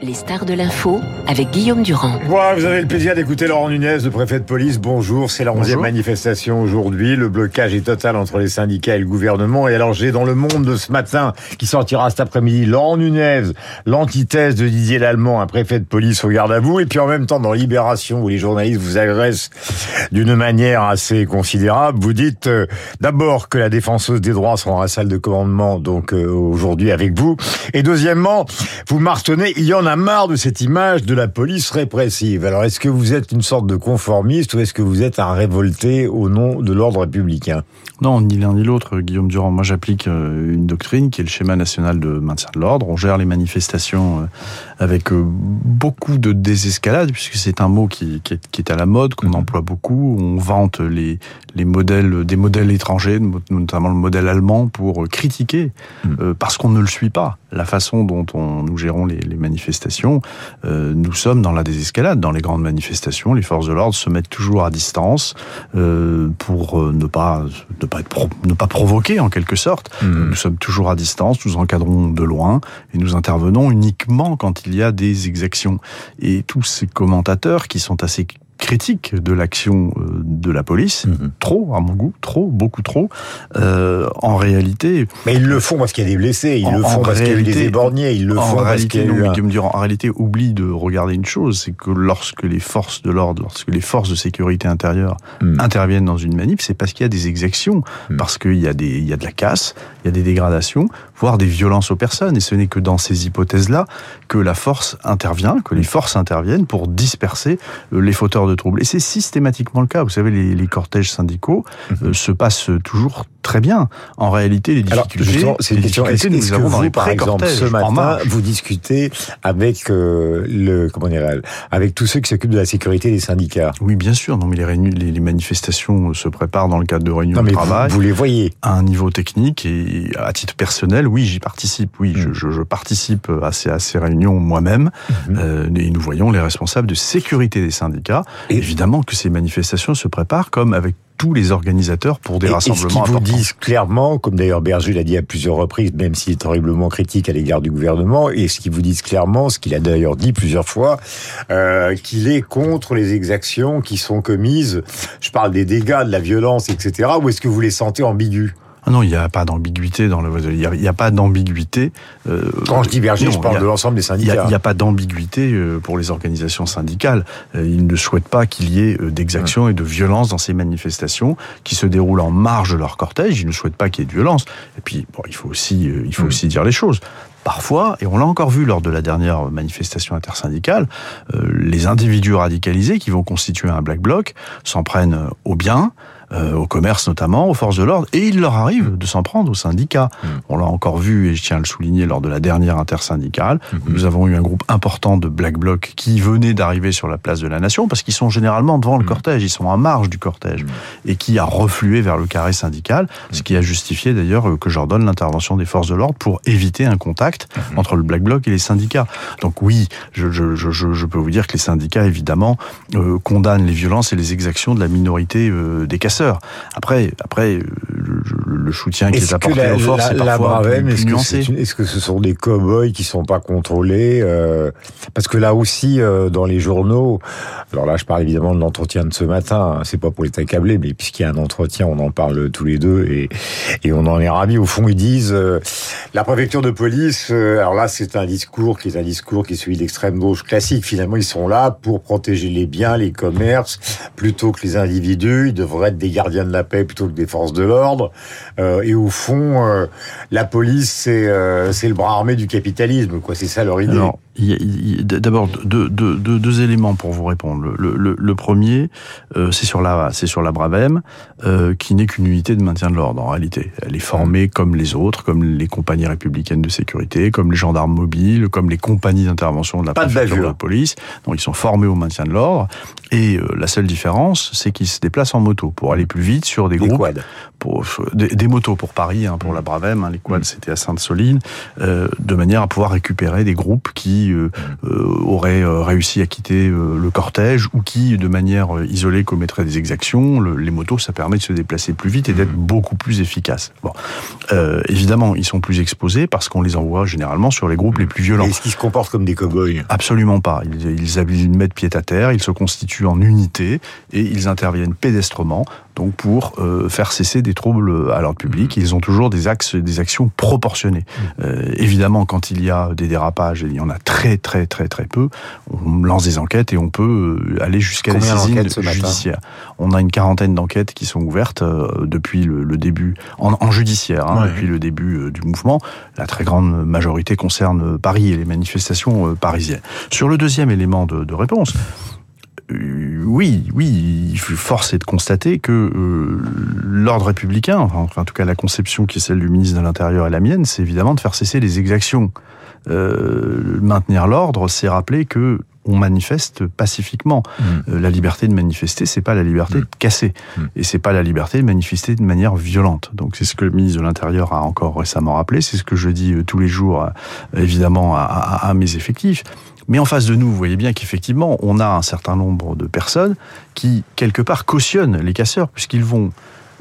Les stars de l'info avec Guillaume Durand. Voilà, vous avez le plaisir d'écouter Laurent Nunez, le préfet de police. Bonjour, c'est la 11e manifestation aujourd'hui. Le blocage est total entre les syndicats et le gouvernement. Et alors j'ai dans le monde de ce matin, qui sortira cet après-midi, Laurent Nunez, l'antithèse de Didier Lallemand, un préfet de police au garde à vous. Et puis en même temps, dans Libération, où les journalistes vous agressent d'une manière assez considérable, vous dites euh, d'abord que la défenseuse des droits sera dans la salle de commandement, donc euh, aujourd'hui avec vous. Et deuxièmement, vous martonnez, il y en a marre de cette image de la police répressive. Alors est-ce que vous êtes une sorte de conformiste ou est-ce que vous êtes un révolté au nom de l'ordre républicain? Non, ni l'un ni l'autre, Guillaume Durand. Moi j'applique euh, une doctrine qui est le schéma national de maintien de l'ordre. On gère les manifestations euh, avec euh, beaucoup de désescalade, puisque c'est un mot qui, qui, est, qui, est, à la mode, qu'on mhm. emploie beaucoup. On vante les, les modèles, des modèles étrangers, notamment le modèle allemand, pour critiquer, mhm. parce qu'on ne le suit pas. La façon dont on, nous gérons les, les manifestations, euh, nous sommes dans la désescalade. Dans les grandes manifestations, les forces de l'ordre se mettent toujours à distance euh, pour euh, ne pas ne pas être ne pas provoquer en quelque sorte. Mmh. Nous sommes toujours à distance, nous encadrons de loin et nous intervenons uniquement quand il y a des exactions. Et tous ces commentateurs qui sont assez critique de l'action euh, de la police, mhm. trop à mon goût, trop, beaucoup trop. Euh, en réalité, mais ils le font parce qu'il y a des blessés, ils le font parce qu'il y a eu des éborgnés, ils le font parce qu'il y a eu un... en réalité, oublie de regarder une chose, c'est que lorsque les forces de l'ordre, lorsque les forces de sécurité intérieure mhm. interviennent dans une manif, c'est parce qu'il y a des exactions, mhm. parce qu'il y a des, il y a de la casse, il y a des dégradations, voire des violences aux personnes. Et ce n'est que dans ces hypothèses-là que la force intervient, que les forces interviennent pour disperser euh, les fauteurs de troubles. Et c'est systématiquement le cas. Vous savez, les, les cortèges syndicaux mhm. euh, se passent toujours très bien. En réalité, les difficultés, c'est une question. Est-ce que vous, par exemple, ce matin, vous discutez avec euh, le comment dire, avec tous ceux qui s'occupent de la sécurité des syndicats? Oui, bien sûr. Non, mais les, réunions, les, manifestations se préparent dans le cadre de réunions de travail. Vous, les voyez à un niveau technique et à titre personnel. Oui, j'y participe. Oui, je, hmm. je, je, participe à ces, à ces réunions moi-même. Hmm. Euh, et nous voyons les responsables de sécurité des syndicats. Évidemment que ces manifestations se préparent comme avec tous les organisateurs pour des rassemblements et ce vous disent clairement, comme d'ailleurs Berger l'a dit à plusieurs reprises, même s'il est horriblement critique à l'égard du gouvernement, et ce qu'ils vous disent clairement, ce qu'il a d'ailleurs dit plusieurs fois, euh, qu'il est contre les exactions qui sont commises. Je parle des dégâts, de la violence, etc. Ou est-ce que vous les sentez ambigus? Ah non, il n'y a pas d'ambiguïté dans le. Il n'y a, pas d'ambiguïté. Euh, Quand je dis Berger, je parle de l'ensemble des syndicats. Il n'y a, pas d'ambiguïté euh, pour les organisations syndicales. Euh, ils ne souhaitent pas qu'il y ait d'exactions et de violence dans ces manifestations qui se déroulent en marge de leur cortège. Ils ne souhaitent pas qu'il y ait de violence. Et puis, bon, il faut aussi, il faut mm. aussi dire les choses parfois, et on l'a encore vu lors de la dernière manifestation intersyndicale, les individus radicalisés qui vont constituer un black bloc s'en prennent au bien, euh, au commerce notamment, aux forces de l'ordre, et il leur arrive de s'en prendre aux syndicats. Mm. On l'a encore vu, et je tiens à le souligner, lors de la dernière intersyndicale, mm-hmm. nous avons eu un groupe important de Black Bloc qui venait d'arriver sur la place de la Nation, parce qu'ils sont généralement devant le mm. cortège, ils sont en marge du cortège, mm. et qui a reflué vers le carré syndical, ce qui a justifié d'ailleurs que j'ordonne l'intervention des forces de l'ordre pour éviter un contact mm-hmm. entre le Black Bloc et les syndicats. Donc oui, je, je, je, je peux vous dire que les syndicats, évidemment, euh, condamnent les violences et les exactions de la minorité euh, des après, après le, le soutien qui est, apporté aux forces, c'est parfois Est-ce que, ce sont des cow-boys qui sont pas contrôlés euh, Parce que là aussi, euh, dans les journaux, alors là, je parle évidemment de l'entretien de ce matin. Hein, c'est pas pour les accabler, mais puisqu'il y a un entretien, on en parle tous les deux et, et on en est ravis. Au fond, ils disent euh, la préfecture de police. alors là, c'est un discours qui est un discours qui est celui d'extrême gauche classique. Finalement, ils sont là pour protéger les biens, les commerces, plutôt que les individus. Ils devraient être des gardiens de la paix plutôt que des forces de l'ordre. Euh, et au fond, euh, la police, c'est euh, c'est le bras armé du capitalisme. C'est ça leur idée. D'abord, deux, deux, deux, deux, éléments pour vous répondre. Le, le, le premier, c'est sur la c'est sur la Bravem, qui n'est qu'une unité de maintien de l'ordre en réalité. Elle est formée mmh. comme les autres, comme les compagnies républicaines de sécurité, comme les gendarmes mobiles, comme les compagnies d'intervention de la préfecture de, la police. Donc ils sont formés au maintien de l'ordre. Et la seule différence, c'est qu'ils se déplacent en moto pour aller plus vite sur des, des groupes. Quads. Pour, des, des, motos pour Paris, hein, pour la Bravem, hein, les quads c'était à Sainte-Soline, euh, de manière à pouvoir récupérer des groupes qui euh, euh, auraient réussi à quitter le cortège ou qui, de manière isolée, commettraient des exactions. Le, les motos, ça permet de se déplacer plus vite et d'être beaucoup plus efficace. Bon, évidemment, ils sont plus exposés parce qu'on les envoie généralement sur les groupes les plus violents. Est-ce qu'ils se comportent comme des cow-boys? Absolument pas. Ils, ils, ils mettent pied à terre, ils se constituent en unité et ils interviennent pédestrement donc pour euh, faire cesser des troubles à l'ordre public. Ils ont toujours des axes, des actions proportionnées. Euh, évidemment, quand il y a des dérapages, et il y en a très très très très peu, on lance des enquêtes et on peut euh, aller jusqu'à des saisines judiciaires. On a une quarantaine d'enquêtes qui sont ouvertes euh, depuis le, le, début, en, en judiciaire, hein, ouais. depuis le début du mouvement. La très grande majorité concerne Paris et les manifestations parisiennes. Sur le deuxième élément de, de réponse, oui, oui, force est de constater que euh, l'ordre républicain, enfin, en tout cas la conception qui est celle du ministre de l'Intérieur et la mienne, c'est évidemment de faire cesser les exactions. Euh, maintenir l'ordre, c'est rappeler que on manifeste pacifiquement. Mmh. Euh, la liberté de manifester, c'est pas la liberté mmh. de casser, mmh. et c'est pas la liberté de manifester de manière violente. Donc c'est ce que le ministre de l'Intérieur a encore récemment rappelé, c'est ce que je dis tous les jours, évidemment, à, à, à mes effectifs. Mais en face de nous, vous voyez bien qu'effectivement, on a un certain nombre de personnes qui, quelque part, cautionnent les casseurs, puisqu'ils vont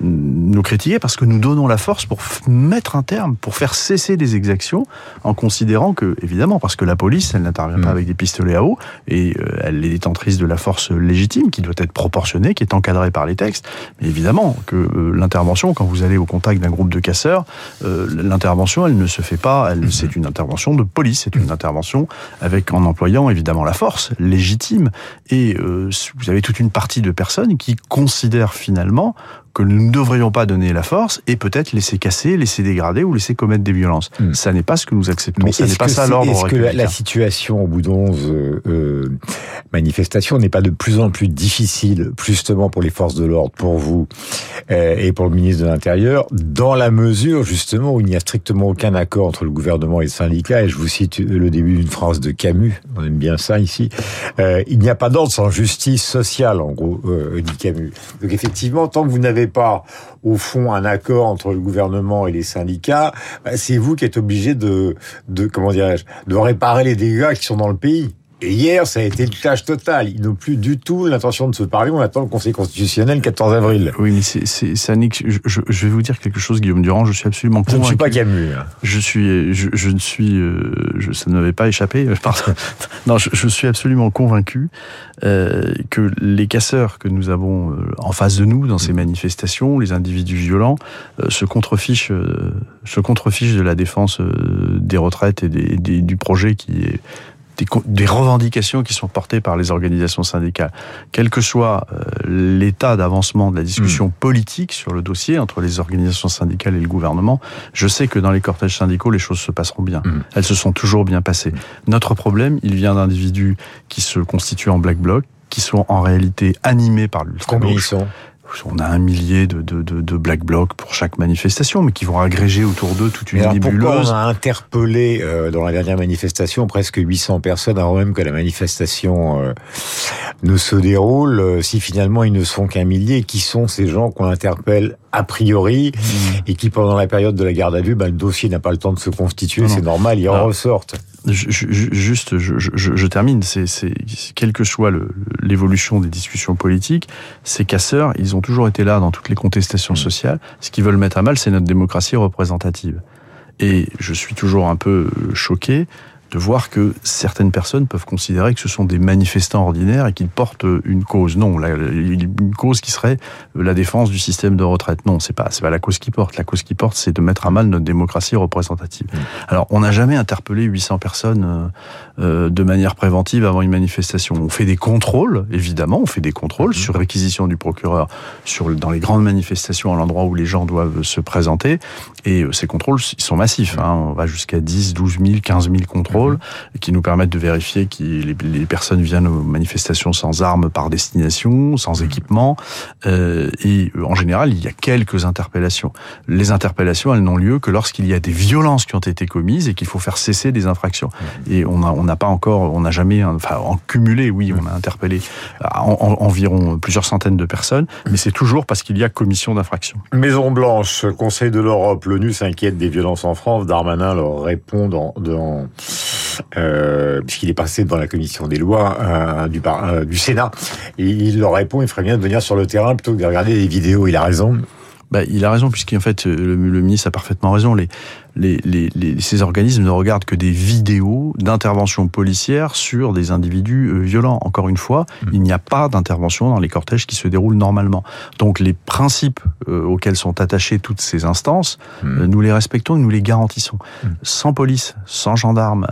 nous critiquer parce que nous donnons la force pour mettre un terme, pour faire cesser les exactions, en considérant que, évidemment, parce que la police, elle n'intervient mmh. pas avec des pistolets à eau, et euh, elle est détentrice de la force légitime, qui doit être proportionnée, qui est encadrée par les textes. Mais évidemment que euh, l'intervention, quand vous allez au contact d'un groupe de casseurs, euh, l'intervention, elle ne se fait pas, mmh. c'est une intervention de police, c'est une intervention avec, en employant évidemment la force légitime, et euh, vous avez toute une partie de personnes qui considèrent finalement que nous ne devrions pas donner la force et peut-être laisser casser, laisser dégrader ou laisser commettre des violences. Mm. Ça n'est pas ce que nous acceptons. Mais ça n'est pas ça l'ordre Est-ce que la, la, situation au bout d'onze euh, euh, manifestations n'est pas de plus en plus difficile, justement pour les forces de l'ordre, pour vous euh, et pour le ministre de l'Intérieur, dans la mesure justement où il n'y a strictement aucun accord entre le gouvernement et le syndicat Et je vous cite le début d'une phrase de Camus, on aime bien ça ici. Euh, il n'y a pas d'ordre sans justice sociale, en gros, dit Camus. Donc effectivement, tant que vous n'avez pas, au fond, un accord entre le gouvernement et les syndicats, bah, c'est vous qui êtes obligé de, de comment de réparer les dégâts qui sont dans le pays. Et hier, ça a été le clash total. Ils n'ont plus du tout l'intention de se parler. On attend le Conseil constitutionnel le 14 avril. Oui, mais c'est, c'est, ça je, je, vais vous dire quelque chose, Guillaume Durand. Je suis absolument convaincu. Je ne suis pas Camus. Hein. Je suis, je, je ne suis, euh, je, ça ne m'avait pas échappé. Pardon. non, je, je, suis absolument convaincu euh, que les casseurs que nous avons euh, en face de nous dans ces manifestations, les individus violents, euh, se contrefichent, euh, se contrefichent de la défense des retraites et des, des, du projet qui est des, des, revendications qui sont portées par les organisations syndicales. Quel que soit euh, l'état d'avancement de la discussion mmh. politique sur le dossier entre les organisations syndicales et le gouvernement, je sais que dans les cortèges syndicaux, les choses se passeront bien. Mmh. Elles se sont toujours bien passées. Mmh. Notre problème, il vient d'individus qui se constituent en black bloc, qui sont en réalité animés par l'ultra Combien ils sont? On a un millier de, de, de, de, black blocs pour chaque manifestation, mais qui vont agréger autour d'eux toute une alors nébuleuse. Pourquoi on a interpellé euh, dans la dernière manifestation presque 800 personnes avant même que la manifestation euh, ne se déroule, euh, si finalement ils ne sont qu'un millier? Qui sont ces gens qu'on interpelle a priori? Mmh. et qui pendant la période de la garde à vue, bah, le dossier n'a pas le temps de se constituer, c'est normal, ils en ressortent. Je, je, juste, je, je termine. C'est, quelle que soit l'évolution des discussions politiques, ces casseurs, ils ont toujours été là dans toutes les contestations sociales. Ce qu'ils veulent mettre à mal, c'est notre démocratie représentative. Et je suis toujours un peu choqué de voir que certaines personnes peuvent considérer que ce sont des manifestants ordinaires et qu'ils portent une cause. Non, la, une cause qui serait la défense du système de retraite. Non, c'est pas c'est pas la cause qui porte. La cause qui porte, c'est de mettre à mal notre démocratie représentative. Mmh. Alors, on n'a jamais interpellé 800 personnes euh, de manière préventive avant une manifestation. On fait des contrôles, évidemment, on fait des contrôles mmh. sur réquisition du procureur sur dans les grandes manifestations à l'endroit où les gens doivent se présenter. Et ces contrôles, ils sont massifs. Hein. On va jusqu'à 10, 12 000, 15 000 contrôles contrôle, qui nous permettent de vérifier que les, les, personnes viennent aux manifestations sans armes par destination, sans mmh. équipement. Euh, et en général, il y a quelques interpellations. Les interpellations, elles n'ont lieu que lorsqu'il y a des violences qui ont été commises et qu'il faut faire cesser des infractions. Mmh. Et on n'a on pas encore, on n'a jamais, enfin, en cumulé, oui, on a interpellé environ plusieurs centaines de personnes, mais c'est toujours parce qu'il y a commission d'infraction. Maison Blanche, Conseil de l'Europe, l'ONU s'inquiète des violences en France. Darmanin leur répond dans, dans euh, puisqu'il est passé devant la commission des lois euh, du, euh, du Sénat, il leur répond, il ferait bien de venir sur le terrain plutôt que de regarder des vidéos. Il a raison. Bah, il a raison, puisqu'en fait, le, ministre a parfaitement raison. Les, les, les, ces organismes ne regardent que des vidéos d'intervention policière sur des individus euh, violents. Encore une fois, mmh. il n'y a pas d'intervention dans les cortèges qui se déroulent normalement. Donc les principes euh, auxquels sont attachées toutes ces instances, mmh. euh, nous les respectons et nous les garantissons. Mmh. Sans police, sans gendarmes,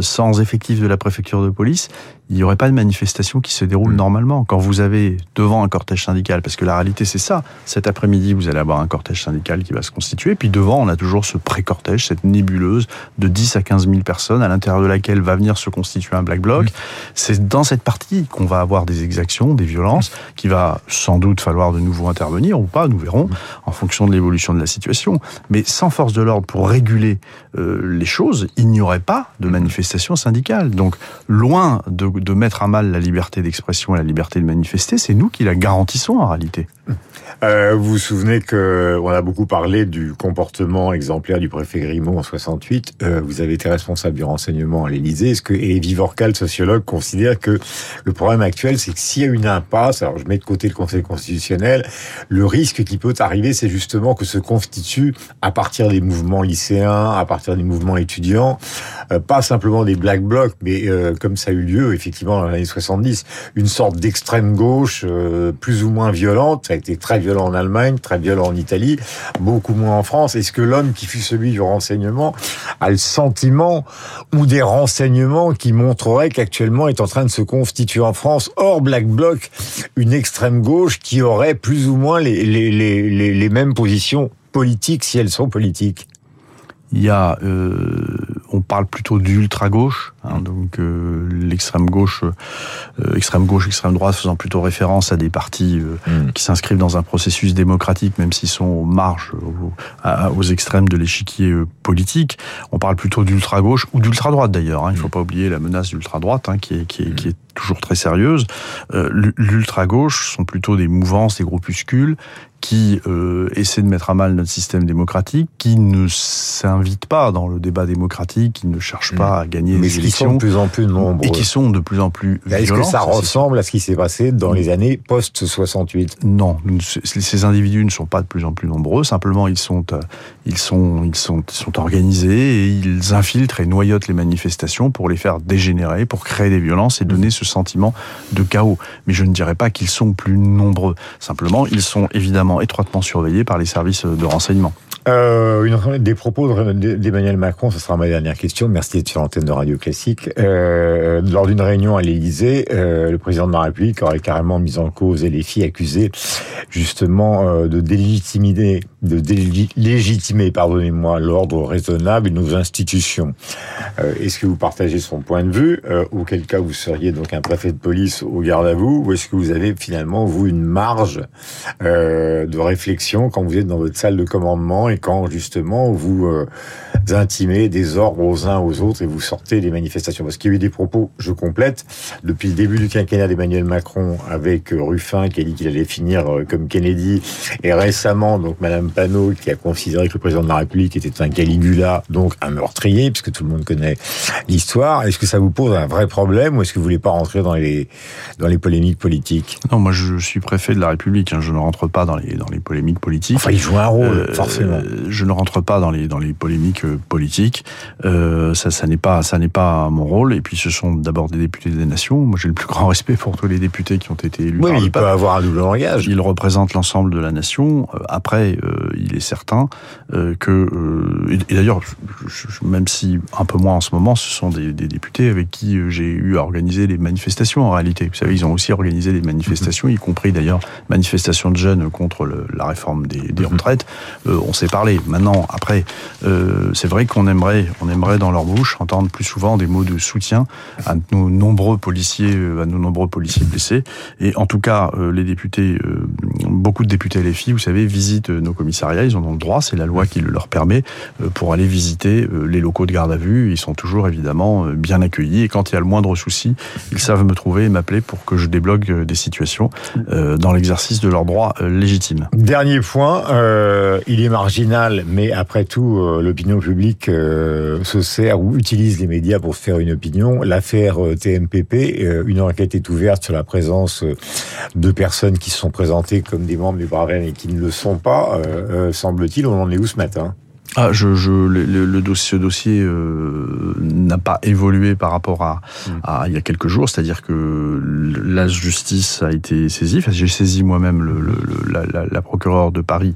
sans effectifs de la préfecture de police, il n'y aurait pas de manifestation qui se déroule normalement. Quand vous avez devant un cortège syndical, parce que la réalité c'est ça, cet après-midi vous allez avoir un cortège syndical qui va se constituer, puis devant on a toujours ce pré-cortège cette nébuleuse de 10 à 15 000 personnes à l'intérieur de laquelle va venir se constituer un black bloc. C'est dans cette partie qu'on va avoir des exactions, des violences, qui va sans doute falloir de nouveau intervenir ou pas, nous verrons, en fonction de l'évolution de la situation. Mais sans force de l'ordre pour réguler euh, les choses, il n'y aurait pas de manifestation syndicale. Donc, loin de, de mettre à mal la liberté d'expression et la liberté de manifester, c'est nous qui la garantissons en réalité. Euh, vous vous souvenez que on a beaucoup parlé du comportement exemplaire du préfet Grimaud en 68. Euh, vous avez été responsable du renseignement à l'Élysée. Est-ce que et Vivorcal, sociologue, considère que le problème actuel, c'est que s'il y a une impasse, alors je mets de côté le Conseil constitutionnel, le risque qui peut arriver, c'est justement que se constitue à partir des mouvements lycéens, à partir des mouvements étudiants, euh, pas simplement des black blocs, mais euh, comme ça a eu lieu effectivement dans les années 70, une sorte d'extrême gauche plus ou moins violente. A été très violent en Allemagne, très violent en Italie, beaucoup moins en France. Est-ce que l'homme qui fut celui du renseignement a le sentiment ou des renseignements qui montreraient qu'actuellement est en train de se constituer en France, hors black bloc, une extrême gauche qui aurait plus ou moins les, les, les, les mêmes positions politiques si elles sont politiques? Il y a, euh, parle plutôt d'ultra gauche, hein, donc euh, l'extrême gauche, euh, extrême gauche, extrême droite, faisant plutôt référence à des partis mm. qui s'inscrivent dans un processus démocratique, même s'ils sont aux marges, aux, extrêmes de l'échiquier politique. On parle plutôt d'ultra gauche ou d'ultra droite d'ailleurs. Hein, il ne faut mm. pas oublier la menace d'ultra droite, hein, qui est, qui est, qui est toujours très sérieuse. L'ultra gauche sont plutôt des mouvances, des groupuscules qui euh, essaie de mettre à mal notre système démocratique, qui ne s'invite pas dans le débat démocratique, qui ne cherche mm. pas à gagner Mais élections. de plus en plus nombreux. Et qui sont de plus en plus Est-ce que ça, ressemble à ce qui s'est passé dans les années post-68 Non, ces individus ne sont pas de plus en plus nombreux, simplement ils sont, euh, ils sont, ils sont, ils sont organisés et ils infiltrent et noyotent les manifestations pour les faire dégénérer, pour créer des violences et donner ce sentiment de chaos. Mais je ne dirais pas qu'ils sont plus nombreux. Simplement, ils sont évidemment étroitement surveillé par les services de renseignement. Euh, une, des propos d'Emmanuel Macron, ce sera ma dernière question. Merci d'être sur l'antenne de Radio Classique. Euh, lors d'une réunion à l'Élysée, euh, le président de la République aurait carrément mis en cause et les filles accusées justement euh, de délégitimer, de délégitimer, pardonnez-moi, l'ordre raisonnable de nos institutions. Euh, est-ce que vous partagez son point de vue euh, Auquel cas vous seriez donc un préfet de police au garde à vous Ou est-ce que vous avez finalement vous une marge de réflexion quand vous êtes dans votre salle de commandement et quand justement vous euh, intimez des ordres aux uns aux autres et vous sortez des manifestations? Parce qu'il y a eu des propos, je complète, depuis le début du quinquennat d'Emmanuel Macron avec euh, Ruffin qui a dit qu'il allait finir euh, comme Kennedy et récemment donc Madame Panot qui a considéré que le président de la République était un Caligula, donc un meurtrier, puisque tout le monde connaît l'histoire. Est-ce que ça vous pose un vrai problème ou est-ce que vous voulez pas rentrer dans les dans les polémiques politiques? Non, moi je suis préfet de la République, hein, je ne rentre pas dans les dans les polémiques politiques. Enfin, il joue un rôle, forcément. Euh, je ne rentre pas dans les dans les polémiques euh, politiques. Euh, ça, ça n'est pas ça n'est pas mon rôle. Et puis, ce sont d'abord des députés des nations. Moi, j'ai le plus grand respect pour tous les députés qui ont été élus. Oui, il peut avoir un double langage. Il représente l'ensemble de la nation. Après, il est certain que et d'ailleurs, même si un peu moins en ce moment, ce sont des, des députés avec qui j'ai eu à organiser des manifestations en réalité. Vous savez, ils ont aussi organisé des manifestations, y compris d'ailleurs manifestations de jeunes contre la réforme des, des retraites. Euh, on s'est parlé. Maintenant, après, euh, c'est vrai qu'on aimerait, on aimerait dans leur bouche entendre plus souvent des mots de soutien à nos nombreux policiers, euh, à nos nombreux policiers blessés. Et en tout cas, les députés, beaucoup de députés LFI, vous savez, visitent nos commissariats. Ils en le droit, c'est la loi qui le leur permet pour aller visiter les locaux de garde à vue. Ils sont toujours évidemment bien accueillis. Et quand il y a le moindre souci, ils savent me trouver et m'appeler pour que je débloque des situations dans l'exercice de leurs droits légitimes. Dernier point, il est marginal, mais après tout, euh, l'opinion publique euh, se sert ou utilise les médias pour faire une opinion. L'affaire euh, TMPP, une enquête est ouverte sur la présence de personnes qui se sont présentées comme des membres du Bravem et qui ne le sont pas, semble-t-il. On en est où ce matin? Ah, je, je, le, le dossier, ce dossier euh, n'a pas évolué par rapport à, mm. à, il y a quelques jours, c'est-à-dire que la justice a été saisie. Enfin, j'ai saisi moi-même le, le, la, la, la, procureure de Paris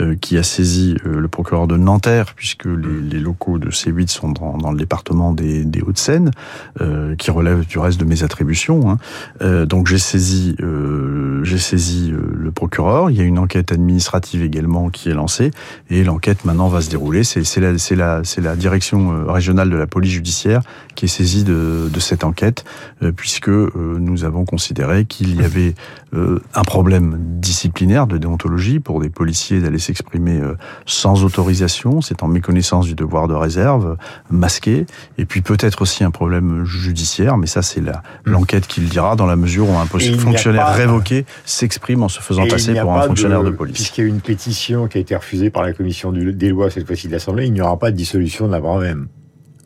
euh, qui a saisi euh, le procureur de Nanterre, puisque les, mm. les locaux de C8 sont dans, dans le département des, des Hauts-de-Seine, euh, qui relève du reste de mes attributions. Hein. donc j'ai saisi, j'ai saisi le procureur. Il y a une enquête administrative également qui est lancée, et l'enquête maintenant va se dérouler. C'est la, la, la direction euh, régionale de la police judiciaire qui est saisie de, de cette enquête, euh, puisque euh, nous avons considéré qu'il y avait un problème disciplinaire de déontologie pour des policiers d'aller s'exprimer sans autorisation, c'est en méconnaissance du devoir de réserve, masqué, et puis peut-être aussi un problème judiciaire, mais ça c'est mmh. l'enquête qui le dira dans la mesure où un fonctionnaire révoqué s'exprime en se faisant passer pour un fonctionnaire de, police. Puisqu'il y a eu une pétition qui a été refusée par la commission des lois cette fois-ci de l'Assemblée, il n'y aura pas de dissolution de la Bravem.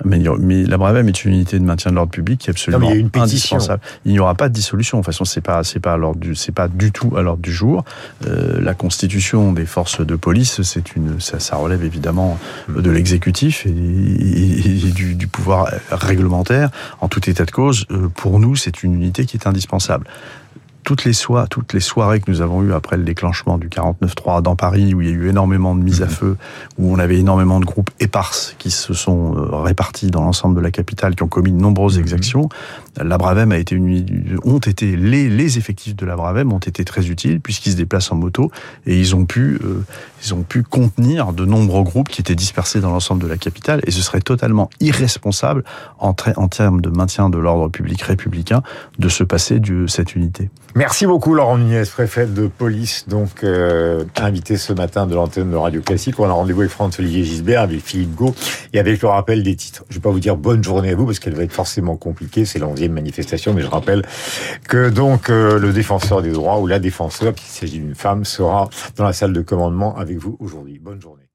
Mais, mais, la Bravem est une unité de maintien de l'ordre public qui est absolument indispensable. Il n'y aura pas de dissolution. De toute façon, c'est pas, c'est pas du, c'est pas du tout à l'ordre du jour. Euh, la constitution des forces de police, c'est une, ça, ça, relève évidemment de l'exécutif et, et, du, du, pouvoir réglementaire. En tout état de cause, euh, pour nous, c'est une unité qui est indispensable toutes les, soirs, toutes les soirées que nous avons eues après le déclenchement du 49-3 dans Paris, où il y a eu énormément de mises à mhm. feu, où on avait énormément de groupes éparses qui se sont euh, répartis dans l'ensemble de la capitale, qui ont commis de nombreuses mhm. exactions, la Bravem a été une, ont été les, les effectifs de la Bravem ont été très utiles puisqu'ils se déplacent en moto et ils ont pu euh, ils ont pu contenir de nombreux groupes qui étaient dispersés dans l'ensemble de la capitale et ce serait totalement irresponsable en, en termes de maintien de l'ordre public républicain de se passer de cette unité. Merci beaucoup Laurent Nunez, préfet de police, donc euh, invité ce matin de l'antenne de Radio Classique. On a rendez-vous avec François-Olivier Gisbert, avec Philippe Gau et avec le rappel des titres. Je ne vais pas vous dire bonne journée à vous parce qu'elle va être forcément compliquée, c'est l'onzième manifestation, mais je rappelle que donc euh, le défenseur des droits ou la défenseur, puisqu'il s'agit d'une femme, sera dans la salle de commandement avec vous aujourd'hui. Bonne journée.